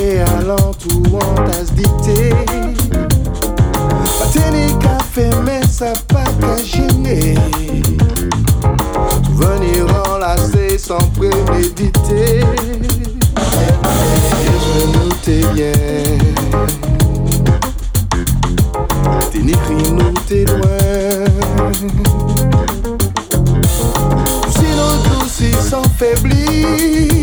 L'homme enveloppé allant tout tasse dictée. Pateni café, mais ça pas gêner. Venir enlacer sans préméditer. Et je notais bien. T'es ni nous t'es loin. Sinon, douce, sans faiblir.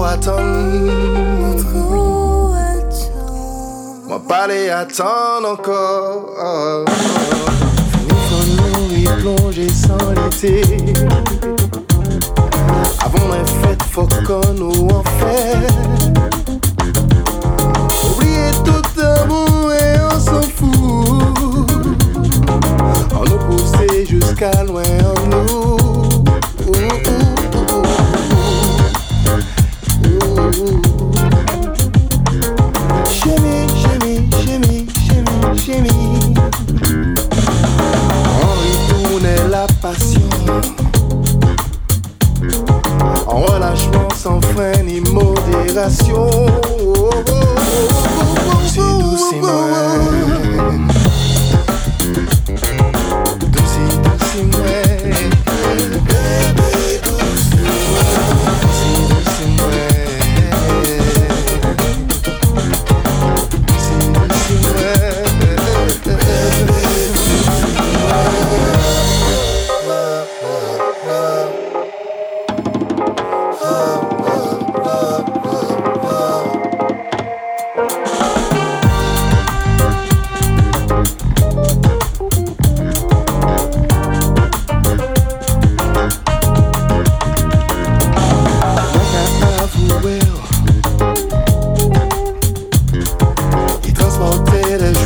Trop attendre, moi pas les attendre encore. Fini faut nous y plonger sans l'été. Avant la fête, faut qu'on nous en fait. Oublier tout amour et on s'en fout. On nous pousser jusqu'à loin en nous. En relâchement sans frein ni modération.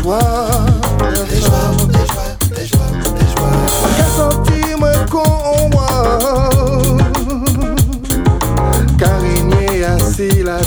Transportait des joies, des joies, des joies, des joies. Qu'à sentir qu'on moi, car assis la